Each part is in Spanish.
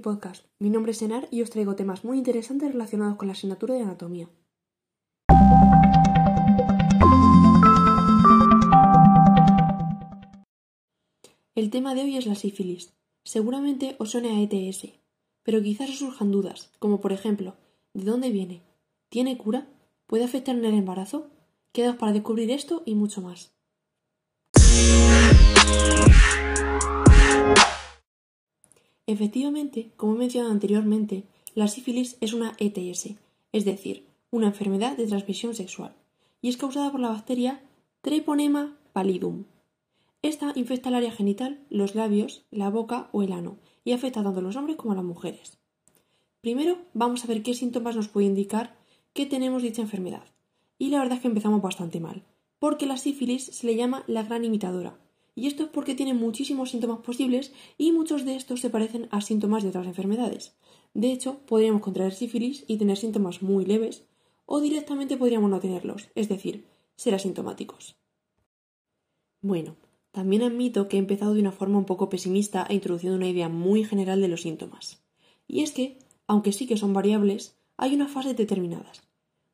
Podcast. Mi nombre es Enar y os traigo temas muy interesantes relacionados con la asignatura de anatomía. El tema de hoy es la sífilis. Seguramente os suene a ETS, pero quizás os surjan dudas, como por ejemplo, ¿de dónde viene? ¿Tiene cura? ¿Puede afectar en el embarazo? Quedaos para descubrir esto y mucho más. Efectivamente, como he mencionado anteriormente, la sífilis es una ETS, es decir, una enfermedad de transmisión sexual, y es causada por la bacteria Treponema pallidum. Esta infecta el área genital, los labios, la boca o el ano, y afecta tanto a los hombres como a las mujeres. Primero vamos a ver qué síntomas nos puede indicar que tenemos dicha enfermedad. Y la verdad es que empezamos bastante mal, porque la sífilis se le llama la gran imitadora, y esto es porque tiene muchísimos síntomas posibles y muchos de estos se parecen a síntomas de otras enfermedades. De hecho, podríamos contraer sífilis y tener síntomas muy leves, o directamente podríamos no tenerlos, es decir, ser asintomáticos. Bueno, también admito que he empezado de una forma un poco pesimista e introduciendo una idea muy general de los síntomas. Y es que, aunque sí que son variables, hay unas fases determinadas.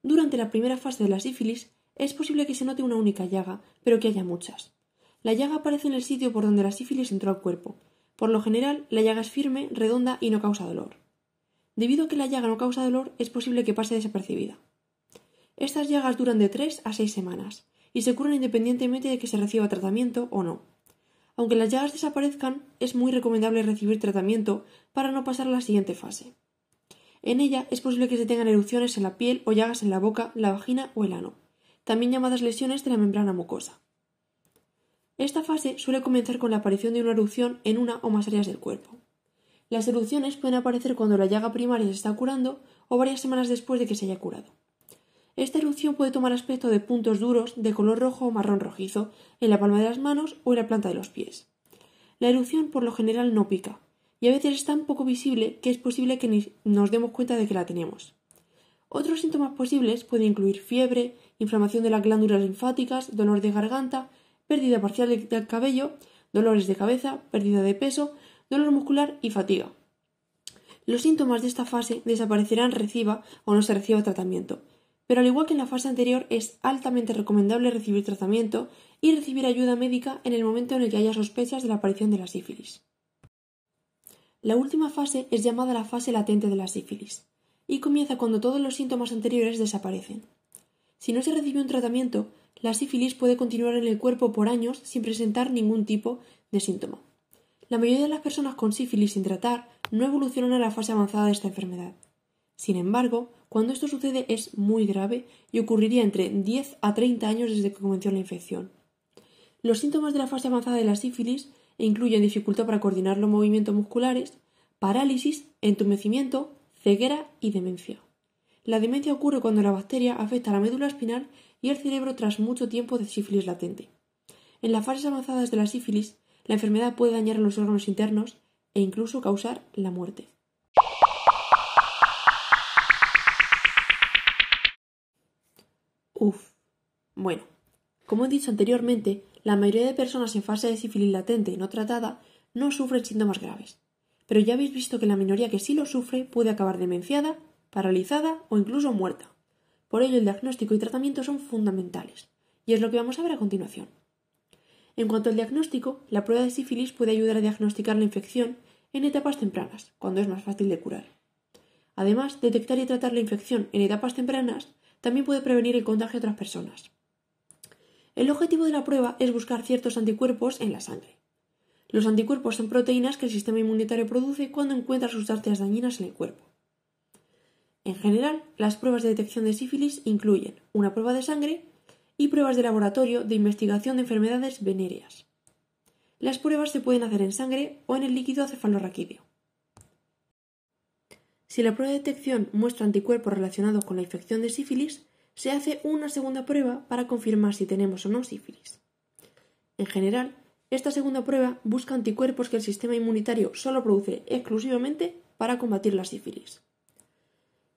Durante la primera fase de la sífilis es posible que se note una única llaga, pero que haya muchas. La llaga aparece en el sitio por donde la sífilis entró al cuerpo. Por lo general, la llaga es firme, redonda y no causa dolor. Debido a que la llaga no causa dolor, es posible que pase desapercibida. Estas llagas duran de 3 a 6 semanas y se curan independientemente de que se reciba tratamiento o no. Aunque las llagas desaparezcan, es muy recomendable recibir tratamiento para no pasar a la siguiente fase. En ella es posible que se tengan erupciones en la piel o llagas en la boca, la vagina o el ano, también llamadas lesiones de la membrana mucosa. Esta fase suele comenzar con la aparición de una erupción en una o más áreas del cuerpo. Las erupciones pueden aparecer cuando la llaga primaria se está curando o varias semanas después de que se haya curado. Esta erupción puede tomar aspecto de puntos duros de color rojo o marrón rojizo en la palma de las manos o en la planta de los pies. La erupción por lo general no pica y a veces es tan poco visible que es posible que ni nos demos cuenta de que la tenemos. Otros síntomas posibles pueden incluir fiebre, inflamación de las glándulas linfáticas, dolor de garganta, pérdida parcial del cabello, dolores de cabeza, pérdida de peso, dolor muscular y fatiga. Los síntomas de esta fase desaparecerán reciba o no se reciba tratamiento, pero al igual que en la fase anterior es altamente recomendable recibir tratamiento y recibir ayuda médica en el momento en el que haya sospechas de la aparición de la sífilis. La última fase es llamada la fase latente de la sífilis y comienza cuando todos los síntomas anteriores desaparecen. Si no se recibe un tratamiento, la sífilis puede continuar en el cuerpo por años sin presentar ningún tipo de síntoma. La mayoría de las personas con sífilis sin tratar no evolucionan a la fase avanzada de esta enfermedad. Sin embargo, cuando esto sucede es muy grave y ocurriría entre 10 a 30 años desde que comenzó la infección. Los síntomas de la fase avanzada de la sífilis incluyen dificultad para coordinar los movimientos musculares, parálisis, entumecimiento, ceguera y demencia. La demencia ocurre cuando la bacteria afecta a la médula espinal y el cerebro tras mucho tiempo de sífilis latente. En las fases avanzadas de la sífilis, la enfermedad puede dañar los órganos internos e incluso causar la muerte. Uf. Bueno, como he dicho anteriormente, la mayoría de personas en fase de sífilis latente no tratada no sufren síntomas graves. Pero ya habéis visto que la minoría que sí lo sufre puede acabar demenciada, paralizada o incluso muerta. Por ello, el diagnóstico y tratamiento son fundamentales, y es lo que vamos a ver a continuación. En cuanto al diagnóstico, la prueba de sífilis puede ayudar a diagnosticar la infección en etapas tempranas, cuando es más fácil de curar. Además, detectar y tratar la infección en etapas tempranas también puede prevenir el contagio a otras personas. El objetivo de la prueba es buscar ciertos anticuerpos en la sangre. Los anticuerpos son proteínas que el sistema inmunitario produce cuando encuentra sustancias dañinas en el cuerpo. En general, las pruebas de detección de sífilis incluyen una prueba de sangre y pruebas de laboratorio de investigación de enfermedades venéreas. Las pruebas se pueden hacer en sangre o en el líquido cefalorraquídeo. Si la prueba de detección muestra anticuerpos relacionados con la infección de sífilis, se hace una segunda prueba para confirmar si tenemos o no sífilis. En general, esta segunda prueba busca anticuerpos que el sistema inmunitario solo produce exclusivamente para combatir la sífilis.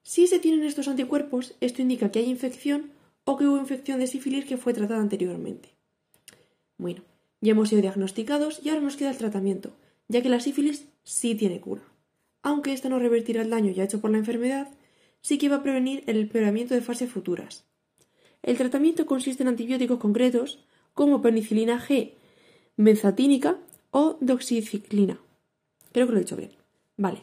Si se tienen estos anticuerpos, esto indica que hay infección o que hubo infección de sífilis que fue tratada anteriormente. Bueno, ya hemos sido diagnosticados y ahora nos queda el tratamiento, ya que la sífilis sí tiene cura. aunque esto no revertirá el daño ya hecho por la enfermedad, sí que va a prevenir el empeoramiento de fases futuras. El tratamiento consiste en antibióticos concretos como penicilina G benzatínica o doxiciclina. Creo que lo he dicho bien. Vale.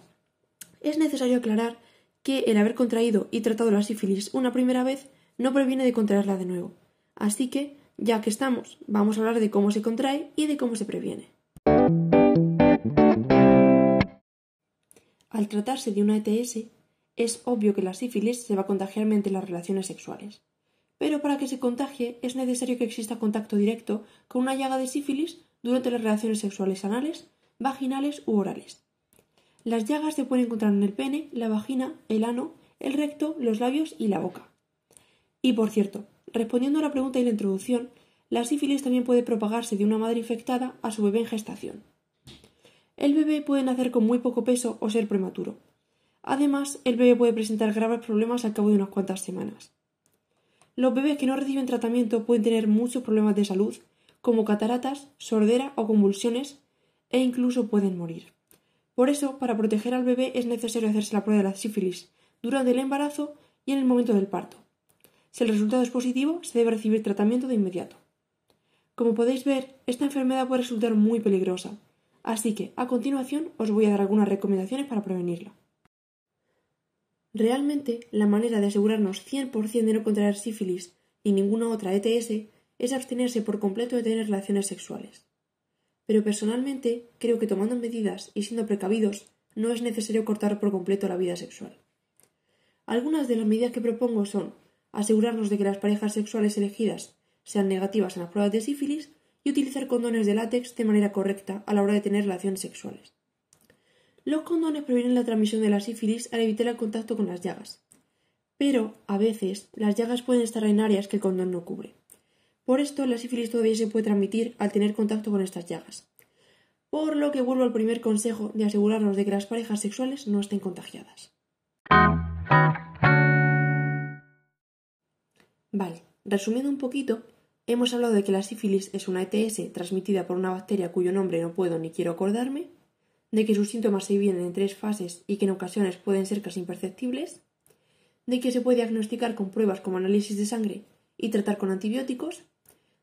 Es necesario aclarar que el haber contraído y tratado la sífilis una primera vez no previene de contraerla de nuevo. Así que, ya que estamos, vamos a hablar de cómo se contrae y de cómo se previene. Al tratarse de una ETS, es obvio que la sífilis se va a contagiar mediante las relaciones sexuales. Pero para que se contagie es necesario que exista contacto directo con una llaga de sífilis durante las relaciones sexuales anales, vaginales u orales. Las llagas se pueden encontrar en el pene, la vagina, el ano, el recto, los labios y la boca. Y por cierto, respondiendo a la pregunta y la introducción, la sífilis también puede propagarse de una madre infectada a su bebé en gestación. El bebé puede nacer con muy poco peso o ser prematuro. Además, el bebé puede presentar graves problemas al cabo de unas cuantas semanas. Los bebés que no reciben tratamiento pueden tener muchos problemas de salud como cataratas, sordera o convulsiones, e incluso pueden morir. Por eso, para proteger al bebé es necesario hacerse la prueba de la sífilis durante el embarazo y en el momento del parto. Si el resultado es positivo, se debe recibir tratamiento de inmediato. Como podéis ver, esta enfermedad puede resultar muy peligrosa, así que a continuación os voy a dar algunas recomendaciones para prevenirla. Realmente, la manera de asegurarnos 100% de no contraer sífilis y ninguna otra ETS es abstenerse por completo de tener relaciones sexuales. Pero personalmente creo que tomando medidas y siendo precavidos no es necesario cortar por completo la vida sexual. Algunas de las medidas que propongo son asegurarnos de que las parejas sexuales elegidas sean negativas en las pruebas de sífilis y utilizar condones de látex de manera correcta a la hora de tener relaciones sexuales. Los condones previenen la transmisión de la sífilis al evitar el contacto con las llagas. Pero, a veces, las llagas pueden estar en áreas que el condón no cubre. Por esto, la sífilis todavía se puede transmitir al tener contacto con estas llagas. Por lo que vuelvo al primer consejo de asegurarnos de que las parejas sexuales no estén contagiadas. Vale, resumiendo un poquito, hemos hablado de que la sífilis es una ETS transmitida por una bacteria cuyo nombre no puedo ni quiero acordarme, de que sus síntomas se dividen en tres fases y que en ocasiones pueden ser casi imperceptibles, de que se puede diagnosticar con pruebas como análisis de sangre y tratar con antibióticos,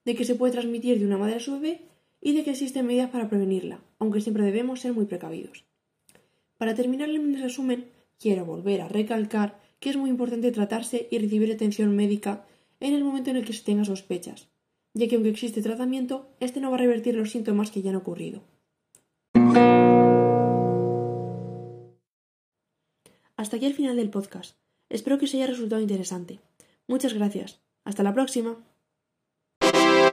de que se puede transmitir de una madre a su bebé y de que existen medidas para prevenirla, aunque siempre debemos ser muy precavidos. Para terminar mi resumen, quiero volver a recalcar que es muy importante tratarse y recibir atención médica en el momento en el que se tenga sospechas, ya que aunque existe tratamiento, este no va a revertir los síntomas que ya han ocurrido. Hasta aquí el final del podcast. Espero que os haya resultado interesante. Muchas gracias. Hasta la próxima.